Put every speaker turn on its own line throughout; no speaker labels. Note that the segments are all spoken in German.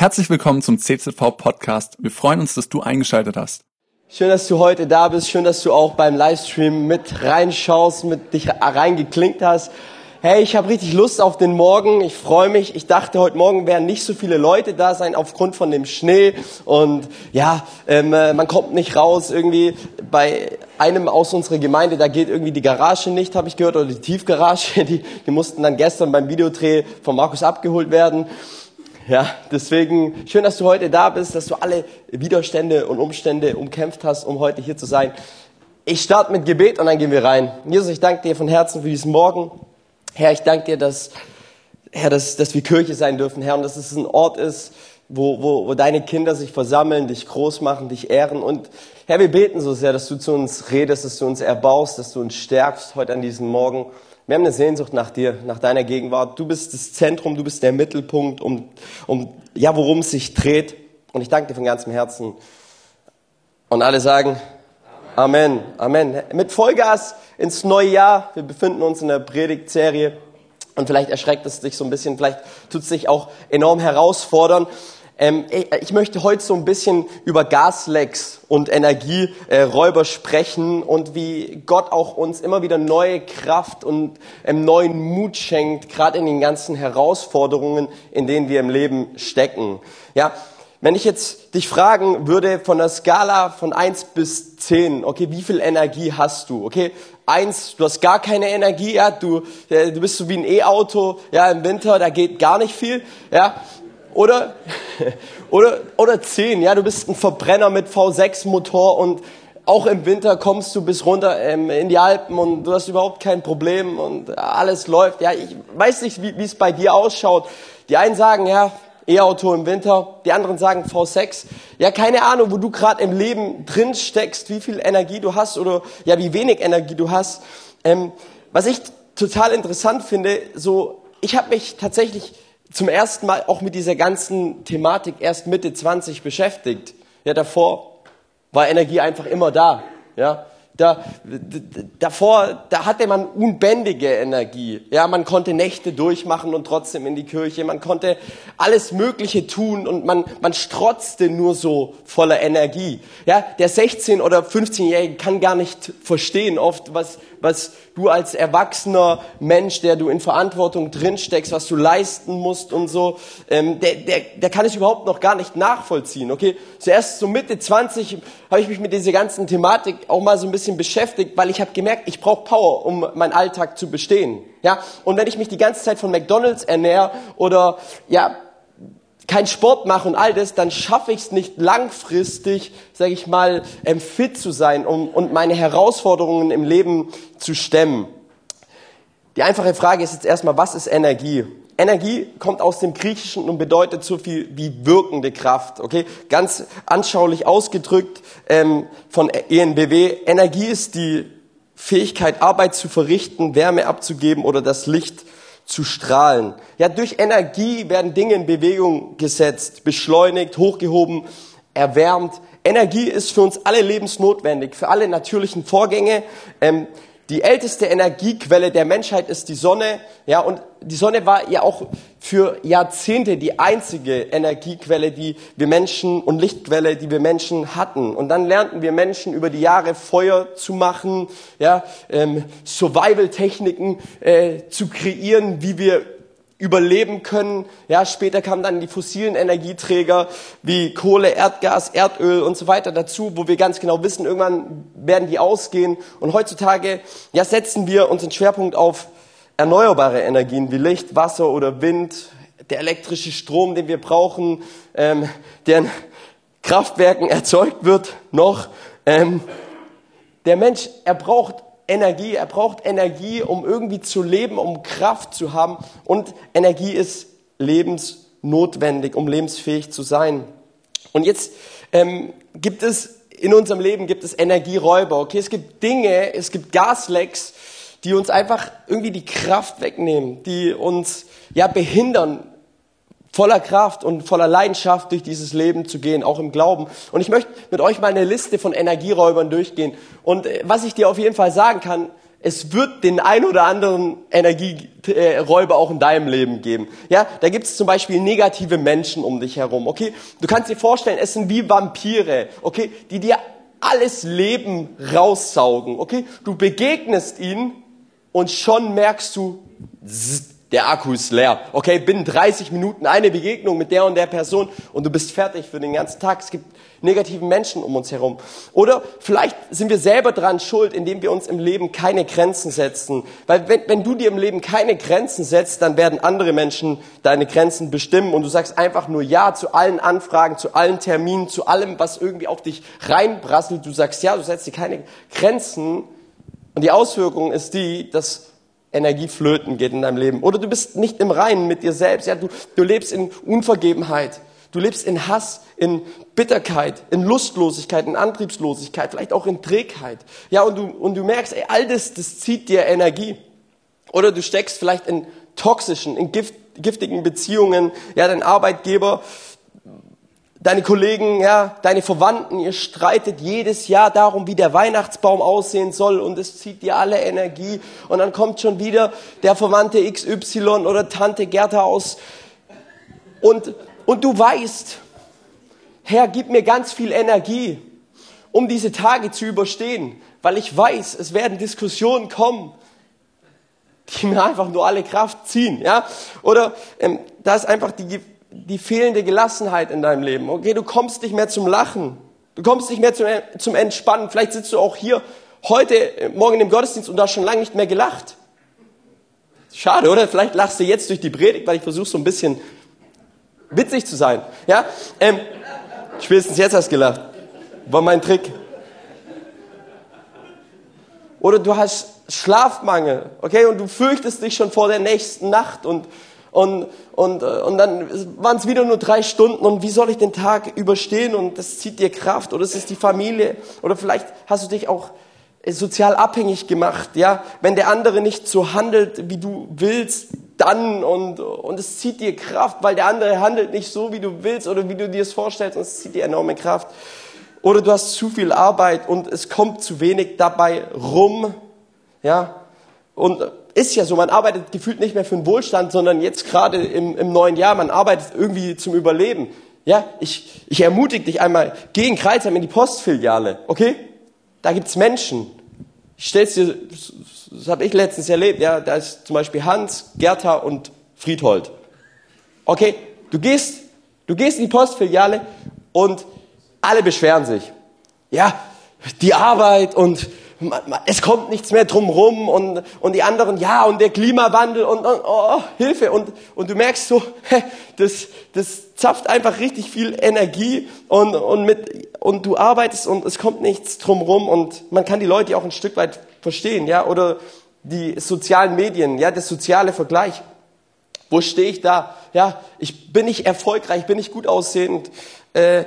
Herzlich willkommen zum CZV Podcast. Wir freuen uns, dass du eingeschaltet hast.
Schön, dass du heute da bist. Schön, dass du auch beim Livestream mit reinschaust, mit dich reingeklinkt hast. Hey, ich habe richtig Lust auf den Morgen. Ich freue mich. Ich dachte, heute Morgen werden nicht so viele Leute da sein aufgrund von dem Schnee. Und ja, ähm, äh, man kommt nicht raus. Irgendwie bei einem aus unserer Gemeinde, da geht irgendwie die Garage nicht, habe ich gehört, oder die Tiefgarage. Die, die mussten dann gestern beim Videodreh von Markus abgeholt werden. Ja, deswegen schön, dass du heute da bist, dass du alle Widerstände und Umstände umkämpft hast, um heute hier zu sein. Ich starte mit Gebet und dann gehen wir rein. Jesus, ich danke dir von Herzen für diesen Morgen. Herr, ich danke dir, dass, Herr, dass, dass wir Kirche sein dürfen, Herr, und dass es ein Ort ist, wo, wo, wo deine Kinder sich versammeln, dich groß machen, dich ehren. Und Herr, wir beten so sehr, dass du zu uns redest, dass du uns erbaust, dass du uns stärkst heute an diesem Morgen. Wir haben eine Sehnsucht nach dir, nach deiner Gegenwart. Du bist das Zentrum, du bist der Mittelpunkt, um, um ja, worum es sich dreht. Und ich danke dir von ganzem Herzen. Und alle sagen Amen, Amen. Mit Vollgas ins neue Jahr. Wir befinden uns in der Predigtserie. Und vielleicht erschreckt es dich so ein bisschen, vielleicht tut es dich auch enorm herausfordern. Ähm, ich möchte heute so ein bisschen über Gaslecks und Energieräuber sprechen und wie Gott auch uns immer wieder neue Kraft und ähm, neuen Mut schenkt, gerade in den ganzen Herausforderungen, in denen wir im Leben stecken. Ja, wenn ich jetzt dich fragen würde von der Skala von eins bis zehn, okay, wie viel Energie hast du? Okay, eins, du hast gar keine Energie, ja, du, du bist so wie ein E-Auto, ja, im Winter, da geht gar nicht viel, ja. Oder, oder, oder 10, ja, du bist ein Verbrenner mit V6-Motor und auch im Winter kommst du bis runter ähm, in die Alpen und du hast überhaupt kein Problem und alles läuft. Ja, ich weiß nicht, wie es bei dir ausschaut. Die einen sagen, ja, E-Auto im Winter, die anderen sagen V6. Ja, keine Ahnung, wo du gerade im Leben drin steckst, wie viel Energie du hast oder ja, wie wenig Energie du hast. Ähm, was ich total interessant finde, so ich habe mich tatsächlich zum ersten Mal auch mit dieser ganzen Thematik erst Mitte 20 beschäftigt. Ja, davor war Energie einfach immer da. Ja, da, davor, da hatte man unbändige Energie. Ja, man konnte Nächte durchmachen und trotzdem in die Kirche. Man konnte alles Mögliche tun und man, man strotzte nur so voller Energie. Ja, der 16- oder 15-Jährige kann gar nicht verstehen oft, was, was du als erwachsener Mensch, der du in Verantwortung drinsteckst, was du leisten musst und so, ähm, der, der, der kann es überhaupt noch gar nicht nachvollziehen. Okay, zuerst so Mitte 20 habe ich mich mit dieser ganzen Thematik auch mal so ein bisschen beschäftigt, weil ich habe gemerkt, ich brauche Power, um meinen Alltag zu bestehen. Ja, und wenn ich mich die ganze Zeit von McDonald's ernähre oder ja kein Sport mache und all das, dann schaffe ich es nicht langfristig, sage ich mal, ähm, fit zu sein um, und meine Herausforderungen im Leben zu stemmen. Die einfache Frage ist jetzt erstmal, was ist Energie? Energie kommt aus dem Griechischen und bedeutet so viel wie wirkende Kraft. Okay, ganz anschaulich ausgedrückt ähm, von ENBW. Energie ist die Fähigkeit, Arbeit zu verrichten, Wärme abzugeben oder das Licht zu strahlen. Ja, durch Energie werden Dinge in Bewegung gesetzt, beschleunigt, hochgehoben, erwärmt. Energie ist für uns alle lebensnotwendig, für alle natürlichen Vorgänge. Ähm, die älteste Energiequelle der Menschheit ist die Sonne. Ja, und die Sonne war ja auch für Jahrzehnte die einzige Energiequelle, die wir Menschen und Lichtquelle, die wir Menschen hatten. Und dann lernten wir Menschen über die Jahre Feuer zu machen, ja, ähm, Survival-Techniken äh, zu kreieren, wie wir überleben können. Ja, später kamen dann die fossilen Energieträger wie Kohle, Erdgas, Erdöl und so weiter dazu, wo wir ganz genau wissen, irgendwann werden die ausgehen. Und heutzutage ja, setzen wir unseren Schwerpunkt auf erneuerbare Energien wie Licht, Wasser oder Wind, der elektrische Strom, den wir brauchen, ähm, der in Kraftwerken erzeugt wird noch. Ähm, der Mensch, er braucht Energie, er braucht Energie, um irgendwie zu leben, um Kraft zu haben. Und Energie ist lebensnotwendig, um lebensfähig zu sein. Und jetzt ähm, gibt es in unserem Leben gibt es Energieräuber. Okay, es gibt Dinge, es gibt Gaslecks, die uns einfach irgendwie die Kraft wegnehmen, die uns ja behindern, voller Kraft und voller Leidenschaft durch dieses Leben zu gehen, auch im Glauben. Und ich möchte mit euch mal eine Liste von Energieräubern durchgehen. Und äh, was ich dir auf jeden Fall sagen kann, es wird den ein oder anderen Energieräuber auch in deinem Leben geben. Ja, da gibt es zum Beispiel negative Menschen um dich herum. Okay, du kannst dir vorstellen, es sind wie Vampire. Okay, die dir alles Leben raussaugen. Okay, du begegnest ihnen und schon merkst du, zzz, der Akku ist leer. Okay, binnen 30 Minuten eine Begegnung mit der und der Person und du bist fertig für den ganzen Tag. Es gibt negativen Menschen um uns herum. Oder vielleicht sind wir selber dran schuld, indem wir uns im Leben keine Grenzen setzen. Weil wenn, wenn du dir im Leben keine Grenzen setzt, dann werden andere Menschen deine Grenzen bestimmen und du sagst einfach nur Ja zu allen Anfragen, zu allen Terminen, zu allem, was irgendwie auf dich reinbrasselt. Du sagst Ja, du setzt dir keine Grenzen und die Auswirkung ist die, dass Energie flöten geht in deinem Leben. Oder du bist nicht im Reinen mit dir selbst. Ja, du, du lebst in Unvergebenheit. Du lebst in Hass, in Bitterkeit, in Lustlosigkeit, in Antriebslosigkeit, vielleicht auch in Trägheit. Ja, und du, und du merkst, ey, all das, das zieht dir Energie. Oder du steckst vielleicht in toxischen, in gift, giftigen Beziehungen. Ja, dein Arbeitgeber deine Kollegen, ja, deine Verwandten, ihr streitet jedes Jahr darum, wie der Weihnachtsbaum aussehen soll und es zieht dir alle Energie. Und dann kommt schon wieder der Verwandte XY oder Tante Gerda aus. Und, und du weißt, Herr, gib mir ganz viel Energie, um diese Tage zu überstehen, weil ich weiß, es werden Diskussionen kommen, die mir einfach nur alle Kraft ziehen, ja, oder ähm, da ist einfach die die fehlende Gelassenheit in deinem Leben. Okay, du kommst nicht mehr zum Lachen. Du kommst nicht mehr zum, Entspannen. Vielleicht sitzt du auch hier heute, äh, morgen im Gottesdienst und hast schon lange nicht mehr gelacht. Schade, oder? Vielleicht lachst du jetzt durch die Predigt, weil ich versuche so ein bisschen witzig zu sein. Ja? Ähm, spätestens jetzt hast du gelacht. War mein Trick. Oder du hast Schlafmangel, okay, und du fürchtest dich schon vor der nächsten Nacht und und, und, äh, und dann waren es wieder nur drei Stunden und wie soll ich den Tag überstehen? Und das zieht dir Kraft oder es ist die Familie? Oder vielleicht hast du dich auch äh, sozial abhängig gemacht, ja, wenn der andere nicht so handelt, wie du willst, dann und, und es zieht dir Kraft, weil der andere handelt nicht so, wie du willst oder wie du dir es vorstellst und es zieht dir enorme Kraft. Oder du hast zu viel Arbeit und es kommt zu wenig dabei rum, ja, und ist ja so, man arbeitet gefühlt nicht mehr für den Wohlstand, sondern jetzt gerade im, im neuen Jahr, man arbeitet irgendwie zum Überleben. Ja, ich, ich ermutige dich einmal, geh in Kreisheim in die Postfiliale, okay? Da gibt's Menschen. Ich stell's dir, das habe ich letztens erlebt, ja, da ist zum Beispiel Hans, Gerta und Friedhold. Okay, du gehst, du gehst in die Postfiliale und alle beschweren sich. Ja, die Arbeit und es kommt nichts mehr drum rum und, und die anderen, ja, und der Klimawandel und, und oh, Hilfe. Und, und du merkst so, das, das zapft einfach richtig viel Energie und, und, mit, und du arbeitest und es kommt nichts drum rum und man kann die Leute auch ein Stück weit verstehen, ja, oder die sozialen Medien, ja, der soziale Vergleich. Wo stehe ich da? Ja, ich bin nicht erfolgreich, bin nicht gut aussehend. Äh,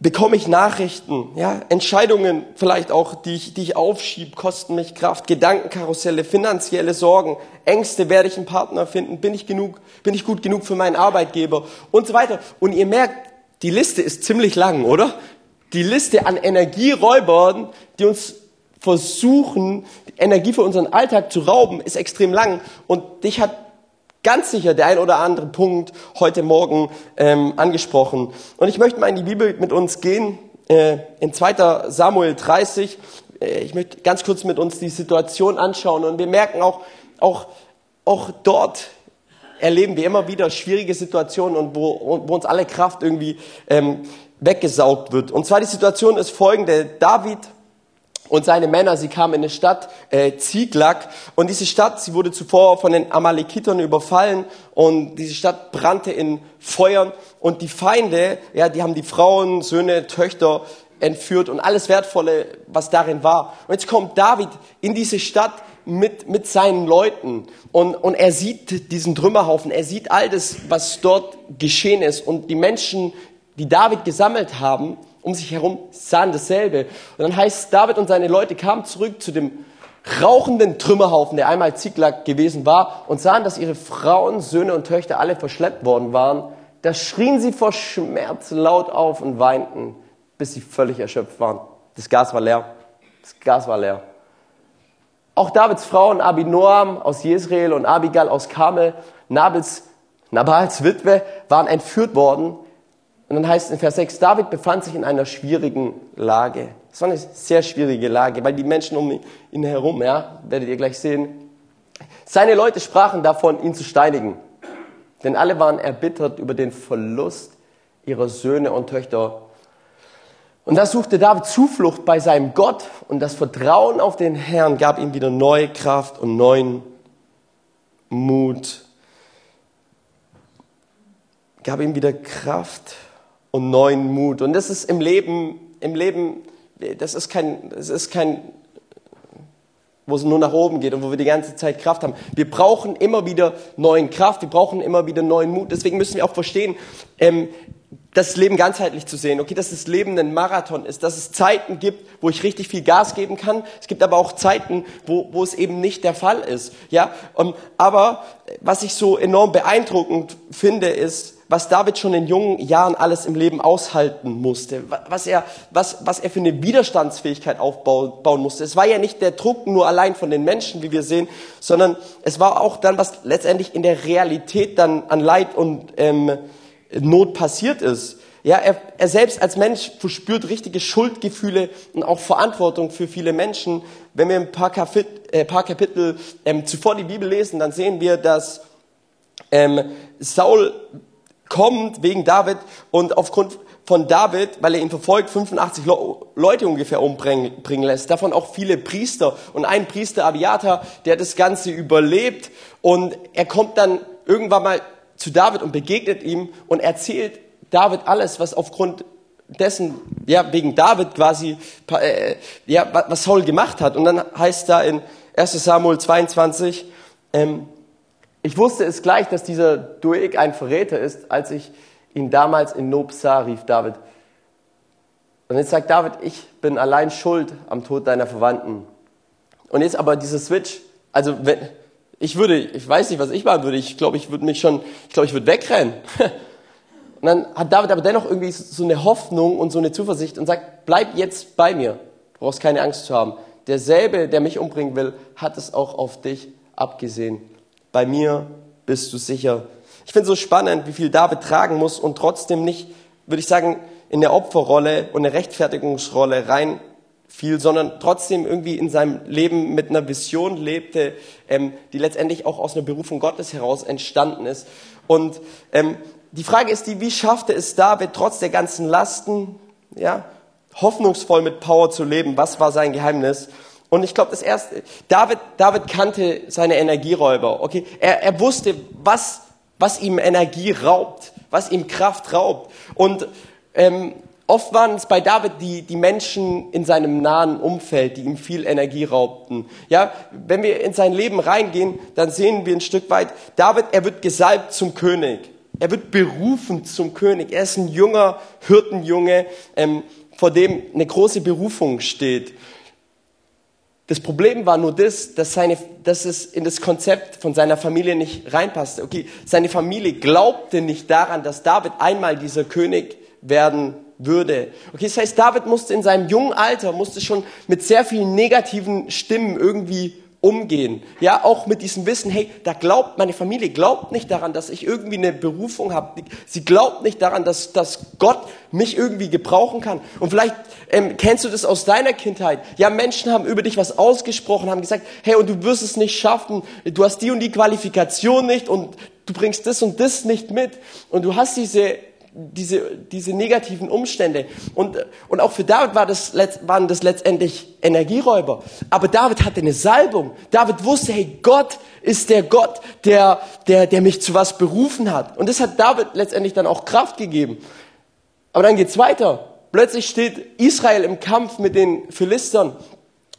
bekomme ich Nachrichten, ja, Entscheidungen vielleicht auch, die ich, die ich aufschiebe, kosten mich Kraft, Gedankenkarusselle, finanzielle Sorgen, Ängste, werde ich einen Partner finden, bin ich genug, bin ich gut genug für meinen Arbeitgeber und so weiter. Und ihr merkt, die Liste ist ziemlich lang, oder? Die Liste an Energieräubern, die uns versuchen, Energie für unseren Alltag zu rauben, ist extrem lang. Und dich hat ganz sicher der ein oder andere Punkt heute Morgen ähm, angesprochen. Und ich möchte mal in die Bibel mit uns gehen, äh, in 2. Samuel 30. Äh, ich möchte ganz kurz mit uns die Situation anschauen und wir merken auch, auch, auch dort erleben wir immer wieder schwierige Situationen und wo, wo uns alle Kraft irgendwie ähm, weggesaugt wird. Und zwar die Situation ist folgende. David und seine Männer, sie kamen in eine Stadt, äh, Ziklag, und diese Stadt, sie wurde zuvor von den Amalekitern überfallen, und diese Stadt brannte in Feuern, und die Feinde, ja, die haben die Frauen, Söhne, Töchter entführt und alles Wertvolle, was darin war. Und jetzt kommt David in diese Stadt mit, mit seinen Leuten, und, und er sieht diesen Trümmerhaufen, er sieht all das, was dort geschehen ist, und die Menschen, die David gesammelt haben, um sich herum sahen dasselbe. Und dann heißt David und seine Leute kamen zurück zu dem rauchenden Trümmerhaufen, der einmal Ziklag gewesen war, und sahen, dass ihre Frauen, Söhne und Töchter alle verschleppt worden waren. Da schrien sie vor Schmerz laut auf und weinten, bis sie völlig erschöpft waren. Das Gas war leer. Das Gas war leer. Auch Davids Frauen Abinoam aus Jezreel und Abigail aus Karmel, Nabals, Nabals Witwe, waren entführt worden. Und dann heißt es in Vers 6, David befand sich in einer schwierigen Lage. Es war eine sehr schwierige Lage, weil die Menschen um ihn herum, ja, werdet ihr gleich sehen, seine Leute sprachen davon, ihn zu steinigen. Denn alle waren erbittert über den Verlust ihrer Söhne und Töchter und da suchte David Zuflucht bei seinem Gott und das Vertrauen auf den Herrn gab ihm wieder neue Kraft und neuen Mut. Gab ihm wieder Kraft und neuen Mut. Und das ist im Leben, im Leben, das ist kein, das ist kein, wo es nur nach oben geht und wo wir die ganze Zeit Kraft haben. Wir brauchen immer wieder neuen Kraft, wir brauchen immer wieder neuen Mut. Deswegen müssen wir auch verstehen, ähm, das Leben ganzheitlich zu sehen, okay, dass das Leben ein Marathon ist, dass es Zeiten gibt, wo ich richtig viel Gas geben kann. Es gibt aber auch Zeiten, wo, wo es eben nicht der Fall ist, ja. Um, aber was ich so enorm beeindruckend finde, ist, was David schon in jungen Jahren alles im Leben aushalten musste, was er, was, was er für eine Widerstandsfähigkeit aufbauen musste. Es war ja nicht der Druck nur allein von den Menschen, wie wir sehen, sondern es war auch dann, was letztendlich in der Realität dann an Leid und ähm, Not passiert ist. Ja, er, er selbst als Mensch verspürt richtige Schuldgefühle und auch Verantwortung für viele Menschen. Wenn wir ein paar, Kapit äh, paar Kapitel ähm, zuvor die Bibel lesen, dann sehen wir, dass ähm, Saul kommt wegen David und aufgrund von David, weil er ihn verfolgt, 85 Leute ungefähr umbringen lässt. Davon auch viele Priester. Und ein Priester, Abiatar, der das Ganze überlebt. Und er kommt dann irgendwann mal zu David und begegnet ihm und erzählt David alles, was aufgrund dessen, ja, wegen David quasi, äh, ja, was Saul gemacht hat. Und dann heißt da in 1 Samuel 22, ähm, ich wusste es gleich, dass dieser Doeg ein Verräter ist, als ich ihn damals in Nob sah, rief David. Und jetzt sagt David, ich bin allein schuld am Tod deiner Verwandten. Und jetzt aber dieser Switch, also wenn, ich würde, ich weiß nicht, was ich machen würde. Ich glaube, ich würde mich schon, ich glaube, ich würde wegrennen. Und dann hat David aber dennoch irgendwie so eine Hoffnung und so eine Zuversicht und sagt, bleib jetzt bei mir. Du brauchst keine Angst zu haben. Derselbe, der mich umbringen will, hat es auch auf dich abgesehen. Bei mir bist du sicher. Ich finde es so spannend, wie viel David tragen muss und trotzdem nicht, würde ich sagen, in der Opferrolle und der Rechtfertigungsrolle rein viel, sondern trotzdem irgendwie in seinem Leben mit einer Vision lebte, ähm, die letztendlich auch aus einer Berufung Gottes heraus entstanden ist. Und ähm, die Frage ist die, wie schaffte es David trotz der ganzen Lasten, ja, hoffnungsvoll mit Power zu leben? Was war sein Geheimnis? Und ich glaube, das erste, David, David kannte seine Energieräuber. Okay, er, er wusste, was, was ihm Energie raubt, was ihm Kraft raubt. Und ähm, Oft waren es bei David die, die Menschen in seinem nahen Umfeld, die ihm viel Energie raubten. Ja, wenn wir in sein Leben reingehen, dann sehen wir ein Stück weit, David, er wird gesalbt zum König. Er wird berufen zum König. Er ist ein junger Hirtenjunge, ähm, vor dem eine große Berufung steht. Das Problem war nur das, dass, seine, dass es in das Konzept von seiner Familie nicht reinpasste. Okay, seine Familie glaubte nicht daran, dass David einmal dieser König werden würde. Okay, das heißt, David musste in seinem jungen Alter, musste schon mit sehr vielen negativen Stimmen irgendwie umgehen. Ja, auch mit diesem Wissen, hey, da glaubt, meine Familie glaubt nicht daran, dass ich irgendwie eine Berufung habe. Sie glaubt nicht daran, dass, dass Gott mich irgendwie gebrauchen kann. Und vielleicht ähm, kennst du das aus deiner Kindheit. Ja, Menschen haben über dich was ausgesprochen, haben gesagt, hey, und du wirst es nicht schaffen. Du hast die und die Qualifikation nicht und du bringst das und das nicht mit. Und du hast diese diese, diese negativen Umstände. Und, und auch für David war das, waren das letztendlich Energieräuber. Aber David hatte eine Salbung. David wusste, hey, Gott ist der Gott, der, der, der mich zu was berufen hat. Und das hat David letztendlich dann auch Kraft gegeben. Aber dann geht's weiter. Plötzlich steht Israel im Kampf mit den Philistern.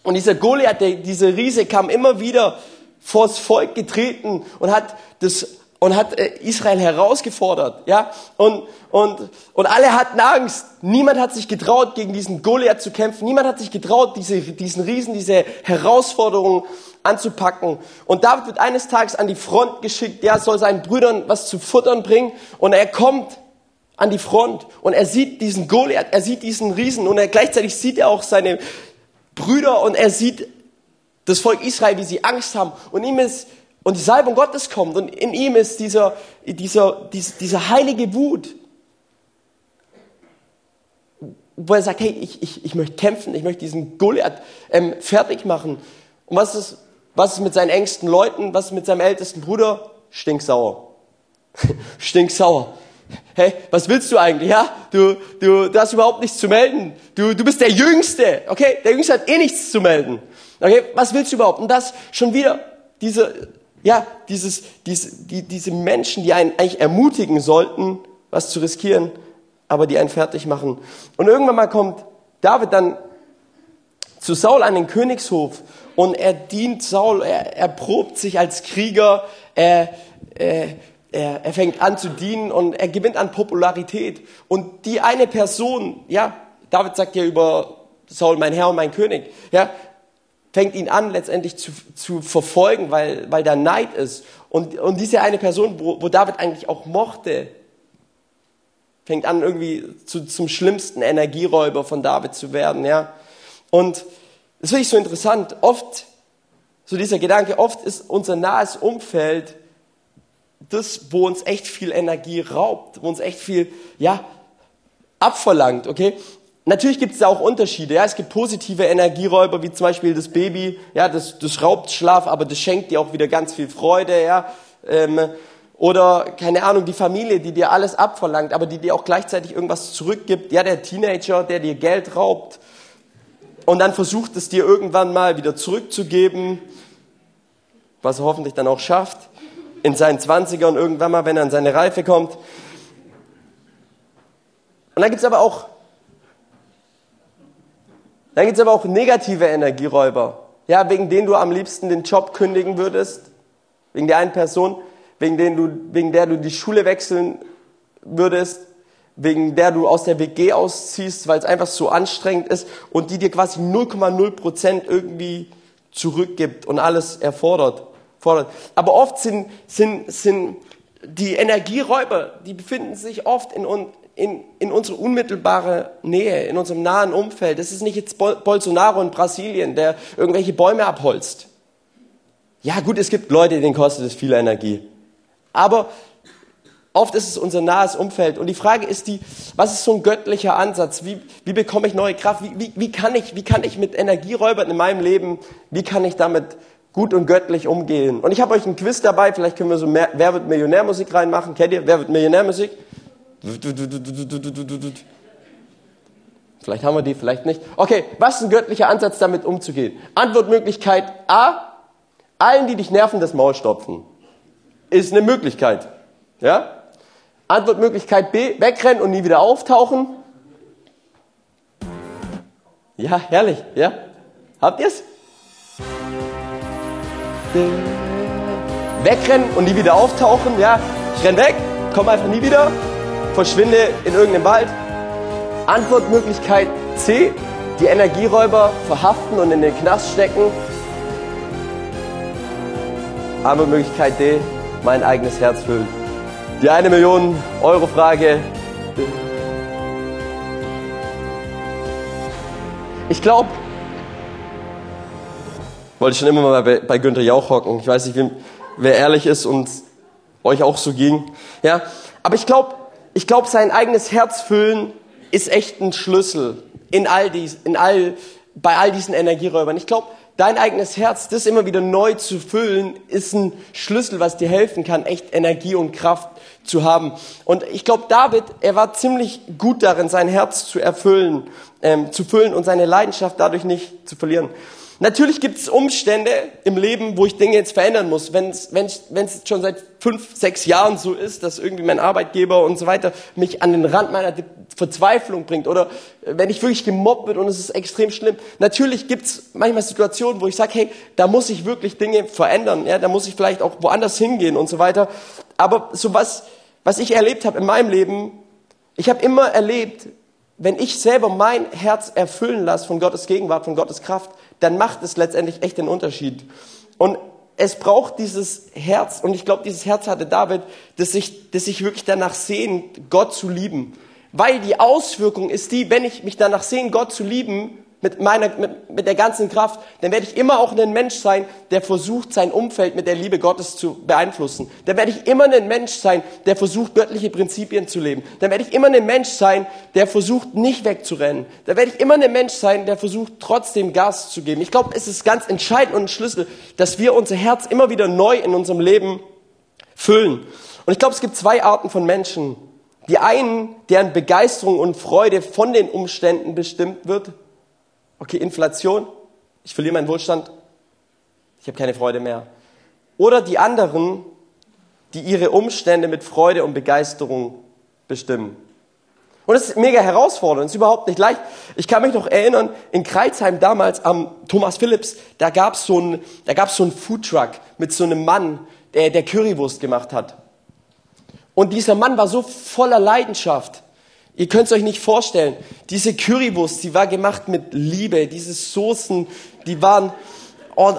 Und dieser Goliath, der, dieser Riese, kam immer wieder vors Volk getreten und hat das und hat äh, Israel herausgefordert, ja, und, und, und alle hatten Angst. Niemand hat sich getraut, gegen diesen Goliath zu kämpfen. Niemand hat sich getraut, diese, diesen Riesen, diese Herausforderung anzupacken. Und David wird eines Tages an die Front geschickt, der soll seinen Brüdern was zu futtern bringen und er kommt an die Front und er sieht diesen Goliath, er sieht diesen Riesen und er gleichzeitig sieht er auch seine Brüder und er sieht das Volk Israel, wie sie Angst haben. Und ihm ist, und die Salbung Gottes kommt. Und in ihm ist dieser, dieser, dieser, dieser heilige Wut. Wo er sagt, hey, ich, ich, ich möchte kämpfen, ich möchte diesen Goliath ähm, fertig machen. Und was ist, was ist mit seinen engsten Leuten? Was ist mit seinem ältesten Bruder? Stinksauer. Stinksauer. Hey, was willst du eigentlich? Ja, du, du, du hast überhaupt nichts zu melden. Du, du bist der Jüngste. Okay, der Jüngste hat eh nichts zu melden. Okay, was willst du überhaupt? Und das schon wieder diese, ja, dieses, diese, die, diese Menschen, die einen eigentlich ermutigen sollten, was zu riskieren, aber die einen fertig machen. Und irgendwann mal kommt David dann zu Saul an den Königshof und er dient Saul, er, er probt sich als Krieger, er, er, er, er fängt an zu dienen und er gewinnt an Popularität. Und die eine Person, ja, David sagt ja über Saul, mein Herr und mein König, ja, fängt ihn an letztendlich zu, zu verfolgen, weil, weil da Neid ist. Und, und diese eine Person, wo, wo David eigentlich auch mochte, fängt an irgendwie zu, zum schlimmsten Energieräuber von David zu werden, ja. Und das finde ich so interessant. Oft, so dieser Gedanke, oft ist unser nahes Umfeld das, wo uns echt viel Energie raubt, wo uns echt viel, ja, abverlangt, okay? Natürlich gibt es da auch Unterschiede. Ja, es gibt positive Energieräuber, wie zum Beispiel das Baby. Ja, das, das raubt Schlaf, aber das schenkt dir auch wieder ganz viel Freude. Ja, ähm, oder keine Ahnung, die Familie, die dir alles abverlangt, aber die dir auch gleichzeitig irgendwas zurückgibt. Ja, der Teenager, der dir Geld raubt und dann versucht es dir irgendwann mal wieder zurückzugeben, was er hoffentlich dann auch schafft in seinen Zwanzigern irgendwann mal, wenn er an seine Reife kommt. Und dann gibt es aber auch, dann gibt's aber auch negative Energieräuber, ja, wegen denen du am liebsten den Job kündigen würdest, wegen der einen Person, wegen, denen du, wegen der du die Schule wechseln würdest, wegen der du aus der WG ausziehst, weil es einfach so anstrengend ist und die dir quasi 0,0 Prozent irgendwie zurückgibt und alles erfordert fordert. Aber oft sind, sind, sind die Energieräuber, die befinden sich oft in, in, in unserer unmittelbaren Nähe, in unserem nahen Umfeld. Das ist nicht jetzt Bolsonaro in Brasilien, der irgendwelche Bäume abholzt. Ja gut, es gibt Leute, denen kostet es viel Energie. Aber oft ist es unser nahes Umfeld. Und die Frage ist die, was ist so ein göttlicher Ansatz? Wie, wie bekomme ich neue Kraft? Wie, wie, wie, kann ich, wie kann ich mit Energieräubern in meinem Leben, wie kann ich damit gut und göttlich umgehen. Und ich habe euch ein Quiz dabei, vielleicht können wir so mehr, Wer wird Millionärmusik reinmachen. Kennt ihr Wer wird Millionärmusik? Vielleicht haben wir die, vielleicht nicht. Okay, was ist ein göttlicher Ansatz, damit umzugehen? Antwortmöglichkeit A, allen, die dich nerven, das Maul stopfen. Ist eine Möglichkeit. Ja? Antwortmöglichkeit B, wegrennen und nie wieder auftauchen. Ja, herrlich, ja? Habt ihr's? wegrennen und nie wieder auftauchen. Ja, ich renn weg, komme einfach nie wieder, verschwinde in irgendeinem Wald. Antwortmöglichkeit C, die Energieräuber verhaften und in den Knast stecken. Antwortmöglichkeit D, mein eigenes Herz füllen. Die eine Million Euro Frage. Ich glaube, wollte schon immer mal bei, bei Günther Jauch hocken. Ich weiß nicht, wem, wer ehrlich ist und euch auch so ging. Ja, aber ich glaube, ich glaube, sein eigenes Herz füllen ist echt ein Schlüssel in all dies, in all, bei all diesen Energieräubern. Ich glaube, dein eigenes Herz, das immer wieder neu zu füllen, ist ein Schlüssel, was dir helfen kann, echt Energie und Kraft zu haben. Und ich glaube, David, er war ziemlich gut darin, sein Herz zu erfüllen, ähm, zu füllen und seine Leidenschaft dadurch nicht zu verlieren. Natürlich gibt es Umstände im Leben, wo ich Dinge jetzt verändern muss. Wenn es schon seit fünf, sechs Jahren so ist, dass irgendwie mein Arbeitgeber und so weiter mich an den Rand meiner Verzweiflung bringt oder wenn ich wirklich gemobbt bin und es ist extrem schlimm. Natürlich gibt es manchmal Situationen, wo ich sage, hey, da muss ich wirklich Dinge verändern. Ja, da muss ich vielleicht auch woanders hingehen und so weiter. Aber so was, was ich erlebt habe in meinem Leben, ich habe immer erlebt, wenn ich selber mein Herz erfüllen lasse von Gottes Gegenwart, von Gottes Kraft, dann macht es letztendlich echt den Unterschied. Und es braucht dieses Herz, und ich glaube, dieses Herz hatte David, dass sich, dass sich wirklich danach sehen, Gott zu lieben. Weil die Auswirkung ist die, wenn ich mich danach sehen, Gott zu lieben, mit meiner, mit, mit der ganzen Kraft, dann werde ich immer auch ein Mensch sein, der versucht, sein Umfeld mit der Liebe Gottes zu beeinflussen. Dann werde ich immer ein Mensch sein, der versucht, göttliche Prinzipien zu leben. Dann werde ich immer ein Mensch sein, der versucht, nicht wegzurennen. Dann werde ich immer ein Mensch sein, der versucht, trotzdem Gas zu geben. Ich glaube, es ist ganz entscheidend und ein Schlüssel, dass wir unser Herz immer wieder neu in unserem Leben füllen. Und ich glaube, es gibt zwei Arten von Menschen. Die einen, deren Begeisterung und Freude von den Umständen bestimmt wird okay, Inflation, ich verliere meinen Wohlstand, ich habe keine Freude mehr. Oder die anderen, die ihre Umstände mit Freude und Begeisterung bestimmen. Und das ist mega herausfordernd, das ist überhaupt nicht leicht. Ich kann mich noch erinnern, in Kreuzheim damals am Thomas Phillips, da gab es so einen so einen Foodtruck mit so einem Mann, der, der Currywurst gemacht hat. Und dieser Mann war so voller Leidenschaft. Ihr könnt es euch nicht vorstellen. Diese Currywurst, die war gemacht mit Liebe. Diese Soßen, die waren oh,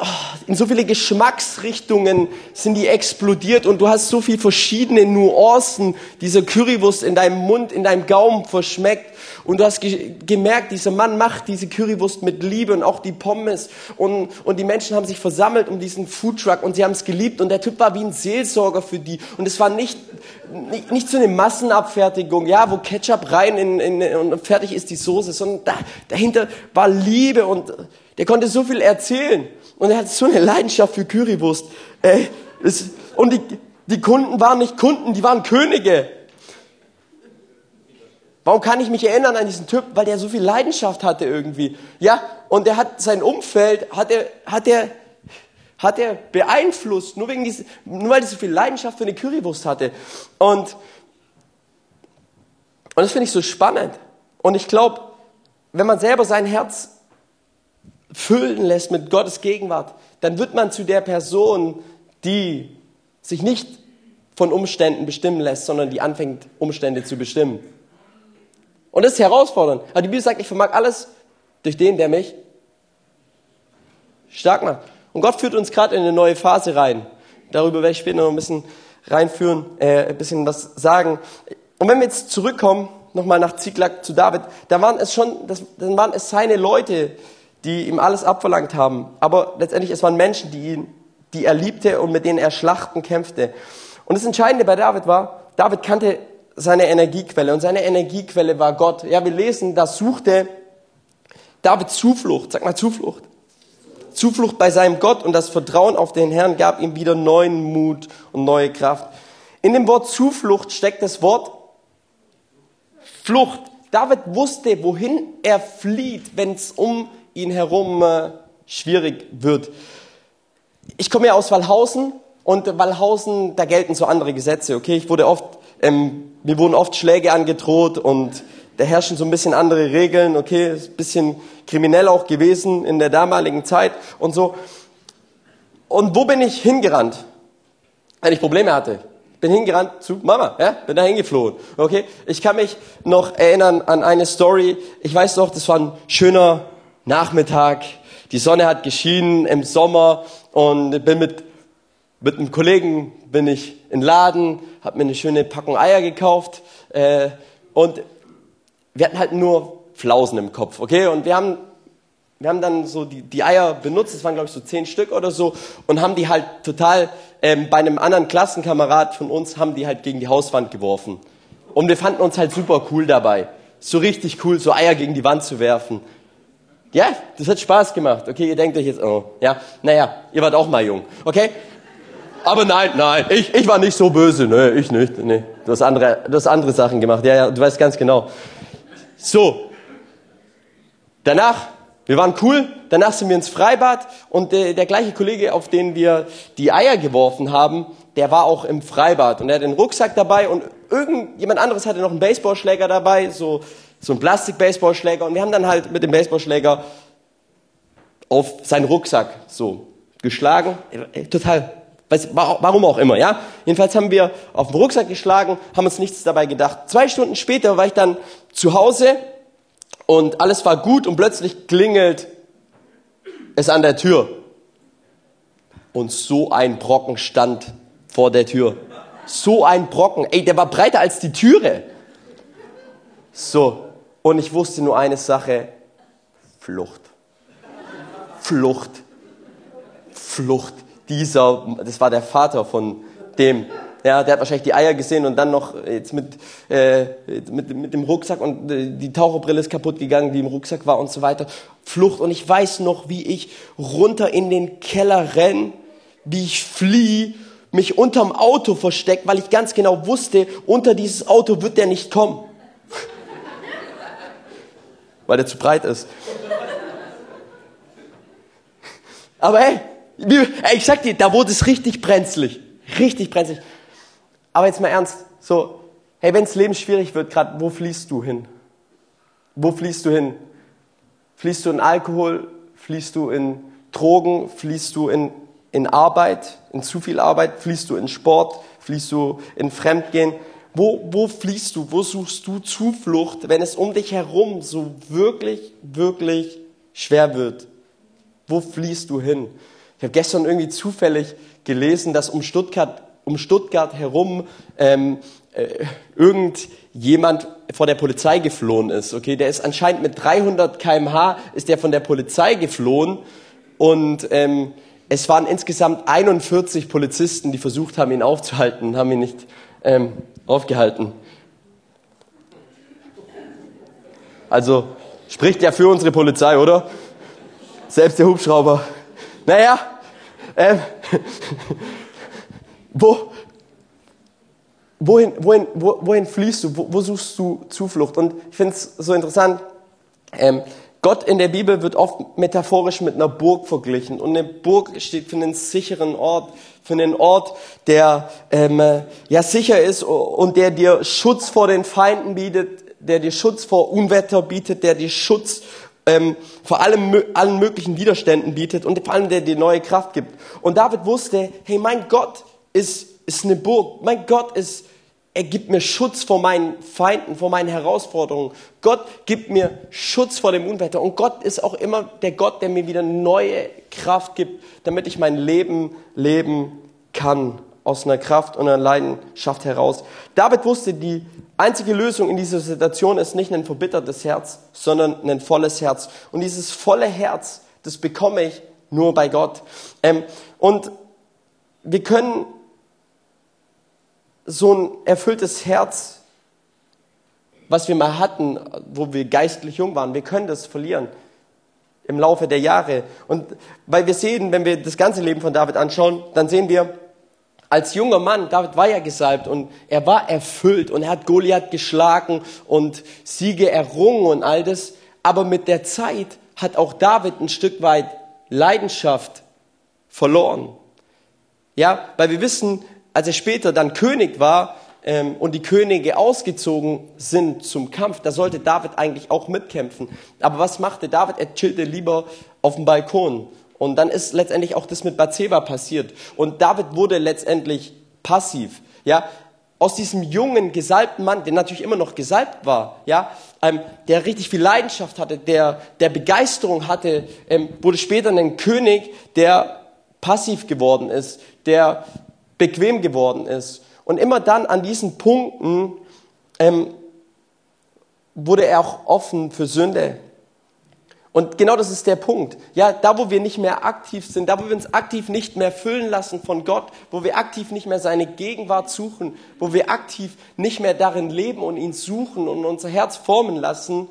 in so viele Geschmacksrichtungen sind die explodiert und du hast so viel verschiedene Nuancen dieser Currywurst in deinem Mund, in deinem Gaumen verschmeckt. Und du hast ge gemerkt, dieser Mann macht diese Currywurst mit Liebe und auch die Pommes. Und, und die Menschen haben sich versammelt um diesen Foodtruck und sie haben es geliebt. Und der Typ war wie ein Seelsorger für die. Und es war nicht, nicht, nicht so eine Massenabfertigung, ja, wo Ketchup rein in, in, und fertig ist die Soße, sondern da, dahinter war Liebe und der konnte so viel erzählen. Und er hat so eine Leidenschaft für Currywurst. Ey, es, und die, die Kunden waren nicht Kunden, die waren Könige. Warum kann ich mich erinnern an diesen Typ? Weil der so viel Leidenschaft hatte irgendwie. Ja, und er hat sein Umfeld, hat er, hat er, hat er beeinflusst, nur wegen dieses, nur weil er so viel Leidenschaft für eine Currywurst hatte. Und, und das finde ich so spannend. Und ich glaube, wenn man selber sein Herz füllen lässt mit Gottes Gegenwart, dann wird man zu der Person, die sich nicht von Umständen bestimmen lässt, sondern die anfängt, Umstände zu bestimmen. Und das ist herausfordernd. Aber die Bibel sagt, ich vermag alles durch den, der mich stark macht. Und Gott führt uns gerade in eine neue Phase rein. Darüber werde ich später noch ein bisschen reinführen, äh, ein bisschen was sagen. Und wenn wir jetzt zurückkommen, nochmal nach Ziklag zu David, da waren es schon, das, dann waren es seine Leute, die ihm alles abverlangt haben. Aber letztendlich, es waren Menschen, die ihn, die er liebte und mit denen er Schlachten kämpfte. Und das Entscheidende bei David war, David kannte seine Energiequelle und seine Energiequelle war Gott. Ja, wir lesen, da suchte David Zuflucht. Sag mal Zuflucht. Zuflucht bei seinem Gott und das Vertrauen auf den Herrn gab ihm wieder neuen Mut und neue Kraft. In dem Wort Zuflucht steckt das Wort Flucht. David wusste, wohin er flieht, wenn es um ihn herum äh, schwierig wird. Ich komme ja aus Wallhausen und Wallhausen, da gelten so andere Gesetze, okay? Ich wurde oft, ähm, mir wurden oft Schläge angedroht und da herrschen so ein bisschen andere Regeln, okay? Ist ein bisschen kriminell auch gewesen in der damaligen Zeit und so. Und wo bin ich hingerannt, wenn ich Probleme hatte? Bin hingerannt zu Mama, ja? Bin da hingeflohen, okay? Ich kann mich noch erinnern an eine Story. Ich weiß noch, das war ein schöner Nachmittag, die Sonne hat geschienen im Sommer und bin mit, mit einem Kollegen bin ich in den Laden, habe mir eine schöne Packung Eier gekauft äh, und wir hatten halt nur Flausen im Kopf, okay? Und wir haben, wir haben dann so die, die Eier benutzt, das waren glaube ich so zehn Stück oder so, und haben die halt total ähm, bei einem anderen Klassenkamerad von uns haben die halt gegen die Hauswand geworfen. Und wir fanden uns halt super cool dabei, so richtig cool, so Eier gegen die Wand zu werfen. Ja, das hat Spaß gemacht. Okay, ihr denkt euch jetzt, oh, ja, naja, ihr wart auch mal jung, okay? Aber nein, nein, ich, ich war nicht so böse, ne, ich nicht, ne. Du hast andere, du hast andere Sachen gemacht, ja, ja, du weißt ganz genau. So. Danach, wir waren cool, danach sind wir ins Freibad und der, der gleiche Kollege, auf den wir die Eier geworfen haben, der war auch im Freibad und er hat den Rucksack dabei und irgendjemand anderes hatte noch einen Baseballschläger dabei, so so ein Plastik-Baseballschläger und wir haben dann halt mit dem Baseballschläger auf seinen Rucksack so geschlagen. Total, weiß, warum auch immer, ja. Jedenfalls haben wir auf den Rucksack geschlagen, haben uns nichts dabei gedacht. Zwei Stunden später war ich dann zu Hause und alles war gut und plötzlich klingelt es an der Tür. Und so ein Brocken stand vor der Tür. So ein Brocken. Ey, der war breiter als die Türe. So, und ich wusste nur eine Sache, Flucht. Flucht. Flucht. Dieser, das war der Vater von dem, ja, der hat wahrscheinlich die Eier gesehen und dann noch jetzt mit, äh, mit, mit dem Rucksack und äh, die Taucherbrille ist kaputt gegangen, die im Rucksack war und so weiter. Flucht. Und ich weiß noch, wie ich runter in den Keller renn, wie ich fliehe, mich unterm Auto versteckt, weil ich ganz genau wusste, unter dieses Auto wird der nicht kommen. Weil der zu breit ist. Aber hey, ich sag dir, da wurde es richtig brenzlig. Richtig brenzlig. Aber jetzt mal ernst, so, hey, wenns Leben schwierig wird, gerade, wo fließt du hin? Wo fließt du hin? Fließt du in Alkohol? Fließt du in Drogen? Fließt du in, in Arbeit, in zu viel Arbeit? Fließt du in Sport? Fließt du in Fremdgehen? Wo, wo fließt du? Wo suchst du Zuflucht, wenn es um dich herum so wirklich, wirklich schwer wird? Wo fließt du hin? Ich habe gestern irgendwie zufällig gelesen, dass um Stuttgart um Stuttgart herum ähm, äh, irgendjemand vor der Polizei geflohen ist. Okay, der ist anscheinend mit 300 km/h ist der von der Polizei geflohen und ähm, es waren insgesamt 41 Polizisten, die versucht haben, ihn aufzuhalten, haben ihn nicht ähm, aufgehalten. Also spricht ja für unsere Polizei, oder? Selbst der Hubschrauber. Naja, ähm, wo, wohin, wohin, wo, wohin fließt du? Wo, wo, suchst du Zuflucht? Und ich finde es so interessant. Ähm, Gott in der Bibel wird oft metaphorisch mit einer Burg verglichen. Und eine Burg steht für einen sicheren Ort, für einen Ort, der ähm, ja sicher ist und der dir Schutz vor den Feinden bietet, der dir Schutz vor Unwetter bietet, der dir Schutz ähm, vor allem, allen möglichen Widerständen bietet und vor allem der dir neue Kraft gibt. Und David wusste, hey, mein Gott ist, ist eine Burg. Mein Gott ist, er gibt mir Schutz vor meinen Feinden, vor meinen Herausforderungen. Gott gibt mir Schutz vor dem Unwetter. Und Gott ist auch immer der Gott, der mir wieder neue Kraft gibt, damit ich mein Leben leben kann. Aus einer Kraft und einer Leidenschaft heraus. David wusste, die einzige Lösung in dieser Situation ist nicht ein verbittertes Herz, sondern ein volles Herz. Und dieses volle Herz, das bekomme ich nur bei Gott. Ähm, und wir können so ein erfülltes Herz, was wir mal hatten, wo wir geistlich jung waren, wir können das verlieren im Laufe der Jahre. Und weil wir sehen, wenn wir das ganze Leben von David anschauen, dann sehen wir, als junger Mann, David war ja gesalbt und er war erfüllt und er hat Goliath geschlagen und Siege errungen und all das. Aber mit der Zeit hat auch David ein Stück weit Leidenschaft verloren. Ja, weil wir wissen, als er später dann König war ähm, und die Könige ausgezogen sind zum Kampf, da sollte David eigentlich auch mitkämpfen. Aber was machte David? Er chillte lieber auf dem Balkon. Und dann ist letztendlich auch das mit Bathseba passiert. Und David wurde letztendlich passiv. Ja, aus diesem jungen, gesalbten Mann, der natürlich immer noch gesalbt war, ja, ähm, der richtig viel Leidenschaft hatte, der, der Begeisterung hatte, ähm, wurde später ein König, der passiv geworden ist, der bequem geworden ist. Und immer dann an diesen Punkten ähm, wurde er auch offen für Sünde. Und genau das ist der Punkt. Ja, da wo wir nicht mehr aktiv sind, da wo wir uns aktiv nicht mehr füllen lassen von Gott, wo wir aktiv nicht mehr seine Gegenwart suchen, wo wir aktiv nicht mehr darin leben und ihn suchen und unser Herz formen lassen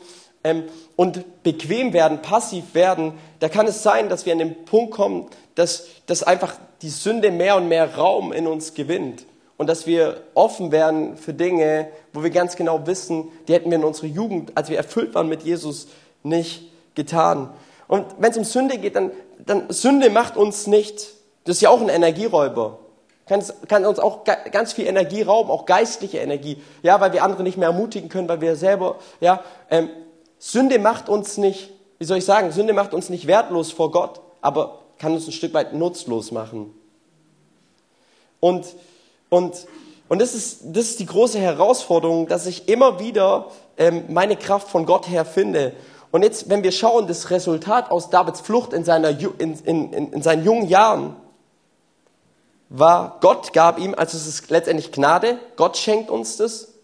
und bequem werden, passiv werden, da kann es sein, dass wir an den Punkt kommen, dass, dass einfach die Sünde mehr und mehr Raum in uns gewinnt. Und dass wir offen werden für Dinge, wo wir ganz genau wissen, die hätten wir in unserer Jugend, als wir erfüllt waren mit Jesus, nicht getan. Und wenn es um Sünde geht, dann, dann Sünde macht uns nicht, das ist ja auch ein Energieräuber. Kann, kann uns auch ganz viel Energie rauben, auch geistliche Energie. Ja, weil wir andere nicht mehr ermutigen können, weil wir selber, ja, ähm, Sünde macht uns nicht, wie soll ich sagen, Sünde macht uns nicht wertlos vor Gott, aber kann uns ein Stück weit nutzlos machen. Und, und, und das, ist, das ist die große Herausforderung, dass ich immer wieder ähm, meine Kraft von Gott her finde. Und jetzt, wenn wir schauen, das Resultat aus Davids Flucht in, seiner, in, in, in seinen jungen Jahren war, Gott gab ihm, also es ist letztendlich Gnade, Gott schenkt uns das,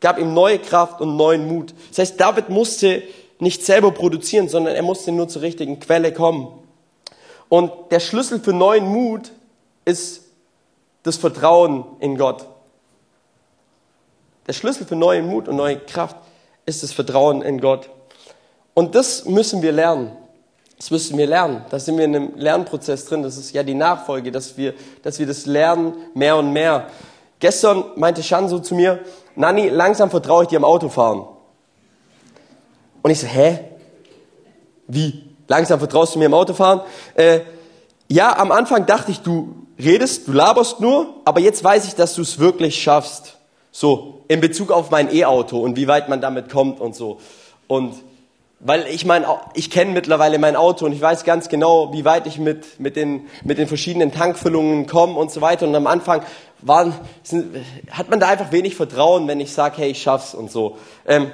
gab ihm neue Kraft und neuen Mut. Das heißt, David musste nicht selber produzieren, sondern er musste nur zur richtigen Quelle kommen. Und der Schlüssel für neuen Mut ist das Vertrauen in Gott. Der Schlüssel für neuen Mut und neue Kraft ist das Vertrauen in Gott. Und das müssen wir lernen. Das müssen wir lernen. Da sind wir in einem Lernprozess drin. Das ist ja die Nachfolge, dass wir, dass wir das lernen mehr und mehr. Gestern meinte Shan so zu mir, Nani, langsam vertraue ich dir am Autofahren. Und ich so, hä? Wie? Langsam vertraust du mir am Autofahren? Äh, ja, am Anfang dachte ich, du redest, du laberst nur, aber jetzt weiß ich, dass du es wirklich schaffst. So, in Bezug auf mein E-Auto und wie weit man damit kommt und so. Und weil ich mein, ich kenne mittlerweile mein Auto und ich weiß ganz genau, wie weit ich mit, mit, den, mit den verschiedenen Tankfüllungen komme und so weiter. Und am Anfang waren, sind, hat man da einfach wenig Vertrauen, wenn ich sage, hey, ich schaff's und so. Ähm,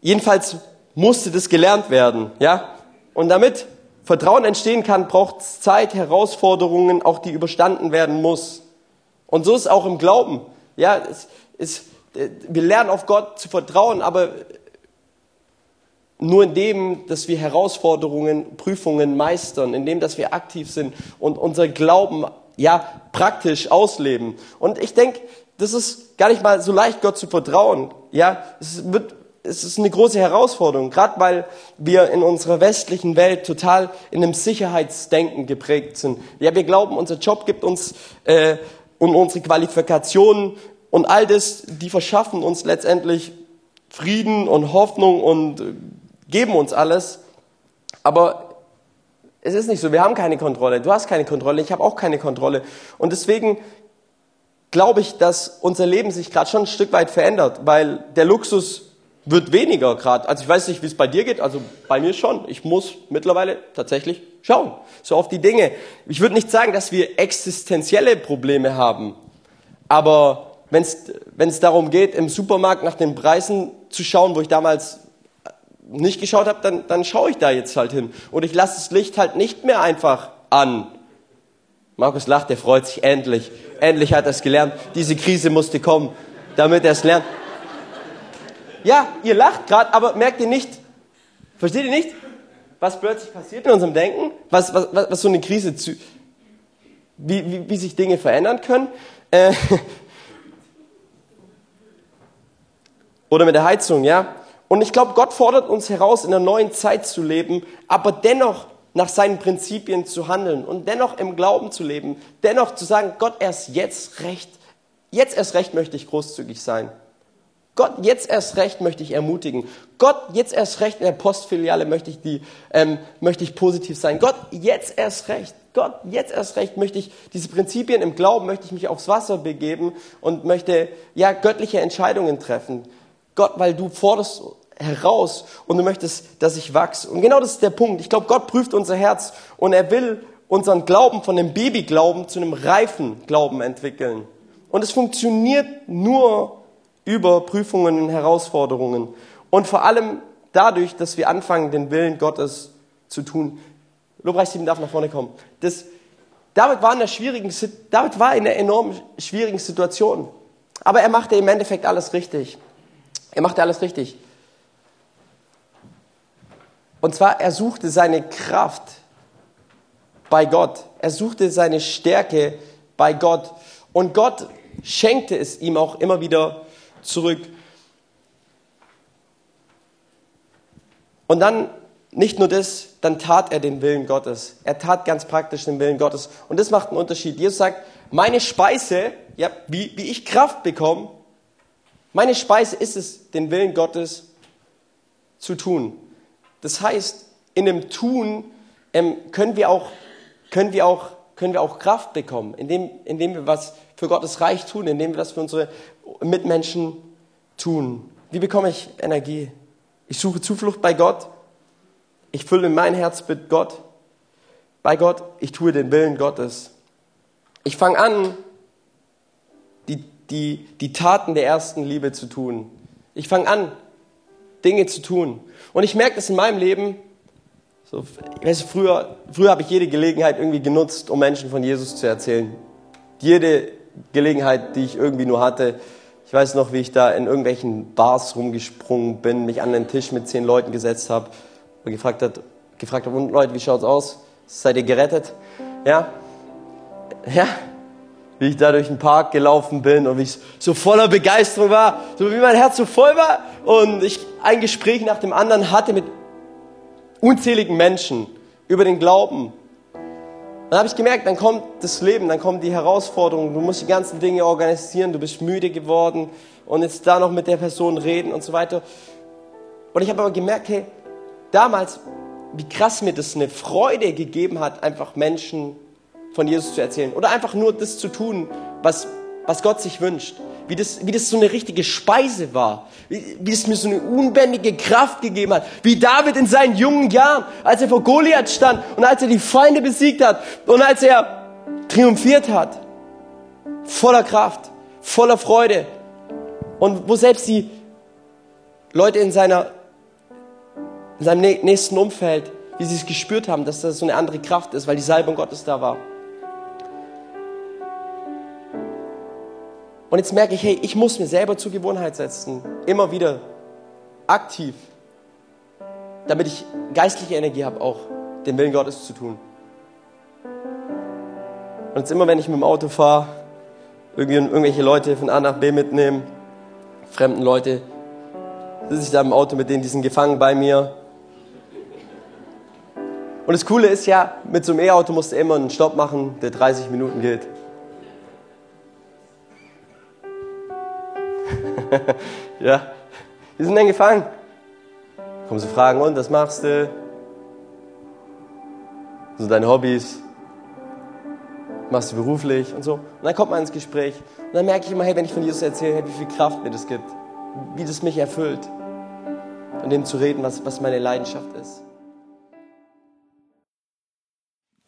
jedenfalls musste das gelernt werden, ja. Und damit Vertrauen entstehen kann, braucht es Zeit, Herausforderungen, auch die überstanden werden muss. Und so ist auch im Glauben. Ja, es, es, äh, wir lernen auf Gott zu vertrauen, aber nur in dem, dass wir Herausforderungen, Prüfungen meistern, in dem, dass wir aktiv sind und unser Glauben ja praktisch ausleben. Und ich denke, das ist gar nicht mal so leicht, Gott zu vertrauen. Ja, es wird, es ist eine große Herausforderung, gerade weil wir in unserer westlichen Welt total in einem Sicherheitsdenken geprägt sind. Ja, wir glauben, unser Job gibt uns äh, und unsere Qualifikationen und all das, die verschaffen uns letztendlich Frieden und Hoffnung und geben uns alles, aber es ist nicht so, wir haben keine Kontrolle, du hast keine Kontrolle, ich habe auch keine Kontrolle. Und deswegen glaube ich, dass unser Leben sich gerade schon ein Stück weit verändert, weil der Luxus wird weniger gerade. Also ich weiß nicht, wie es bei dir geht, also bei mir schon. Ich muss mittlerweile tatsächlich schauen, so auf die Dinge. Ich würde nicht sagen, dass wir existenzielle Probleme haben, aber wenn es darum geht, im Supermarkt nach den Preisen zu schauen, wo ich damals nicht geschaut habe, dann, dann schaue ich da jetzt halt hin. Oder ich lasse das Licht halt nicht mehr einfach an. Markus lacht, er freut sich endlich. Endlich hat er es gelernt. Diese Krise musste kommen, damit er es lernt. Ja, ihr lacht gerade, aber merkt ihr nicht, versteht ihr nicht, was plötzlich passiert in unserem Denken? Was, was, was so eine Krise, zu, wie, wie, wie sich Dinge verändern können? Äh, oder mit der Heizung, ja? Und ich glaube, Gott fordert uns heraus, in einer neuen Zeit zu leben, aber dennoch nach seinen Prinzipien zu handeln und dennoch im Glauben zu leben, dennoch zu sagen, Gott erst jetzt recht, jetzt erst recht möchte ich großzügig sein. Gott, jetzt erst recht möchte ich ermutigen. Gott, jetzt erst recht in der Postfiliale möchte ich, die, ähm, möchte ich positiv sein. Gott, jetzt erst recht. Gott, jetzt erst recht möchte ich diese Prinzipien im Glauben, möchte ich mich aufs Wasser begeben und möchte, ja, göttliche Entscheidungen treffen. Gott, weil du forderst heraus und du möchtest, dass ich wachse. Und genau das ist der Punkt. Ich glaube, Gott prüft unser Herz und er will unseren Glauben von einem Babyglauben zu einem reifen Glauben entwickeln. Und es funktioniert nur über Prüfungen und Herausforderungen. Und vor allem dadurch, dass wir anfangen, den Willen Gottes zu tun. Lobpreisteam darf nach vorne kommen. Das, David war in einer schwierigen, David war in einer enorm schwierigen Situation. Aber er machte im Endeffekt alles richtig. Er machte alles richtig. Und zwar, er suchte seine Kraft bei Gott. Er suchte seine Stärke bei Gott. Und Gott schenkte es ihm auch immer wieder zurück. Und dann nicht nur das, dann tat er den Willen Gottes. Er tat ganz praktisch den Willen Gottes. Und das macht einen Unterschied. Jesus sagt, meine Speise, ja, wie, wie ich Kraft bekomme, meine Speise ist es, den Willen Gottes zu tun. Das heißt, in dem Tun ähm, können, wir auch, können, wir auch, können wir auch Kraft bekommen, indem, indem wir was für Gottes Reich tun, indem wir das für unsere Mitmenschen tun. Wie bekomme ich Energie? Ich suche Zuflucht bei Gott. Ich fülle mein Herz mit Gott. Bei Gott, ich tue den Willen Gottes. Ich fange an, die, die Taten der ersten Liebe zu tun. Ich fange an, Dinge zu tun. Und ich merke das in meinem Leben. So, ich weiß, früher, früher habe ich jede Gelegenheit irgendwie genutzt, um Menschen von Jesus zu erzählen. Jede Gelegenheit, die ich irgendwie nur hatte. Ich weiß noch, wie ich da in irgendwelchen Bars rumgesprungen bin, mich an den Tisch mit zehn Leuten gesetzt habe und gefragt hat, gefragt habe, und Leute, wie schaut's aus? Seid ihr gerettet? Ja? Ja? Wie ich da durch den Park gelaufen bin und wie ich so voller Begeisterung war, so wie mein Herz so voll war und ich ein Gespräch nach dem anderen hatte mit unzähligen Menschen über den Glauben. Dann habe ich gemerkt, dann kommt das Leben, dann kommen die Herausforderungen, du musst die ganzen Dinge organisieren, du bist müde geworden und jetzt da noch mit der Person reden und so weiter. Und ich habe aber gemerkt, hey, damals, wie krass mir das eine Freude gegeben hat, einfach Menschen von Jesus zu erzählen. Oder einfach nur das zu tun, was, was Gott sich wünscht. Wie das, wie das so eine richtige Speise war, wie, wie es mir so eine unbändige Kraft gegeben hat, wie David in seinen jungen Jahren, als er vor Goliath stand und als er die Feinde besiegt hat und als er triumphiert hat, voller Kraft, voller Freude. Und wo selbst die Leute in, seiner, in seinem nächsten Umfeld, wie sie es gespürt haben, dass das so eine andere Kraft ist, weil die Salbung Gottes da war. Und jetzt merke ich, hey, ich muss mir selber zur Gewohnheit setzen, immer wieder aktiv, damit ich geistliche Energie habe, auch den Willen Gottes zu tun. Und jetzt immer, wenn ich mit dem Auto fahre, irgendwelche Leute von A nach B mitnehmen, fremden Leute, sitze ich da im Auto mit denen, die sind gefangen bei mir. Und das Coole ist ja, mit so einem E-Auto musst du immer einen Stopp machen, der 30 Minuten geht. ja, die sind dann gefangen. Kommen sie fragen, und was machst du? So deine Hobbys, machst du beruflich und so. Und dann kommt man ins Gespräch und dann merke ich immer, hey, wenn ich von Jesus erzähle, hey, wie viel Kraft mir das gibt, wie das mich erfüllt, von dem zu reden, was, was meine Leidenschaft ist.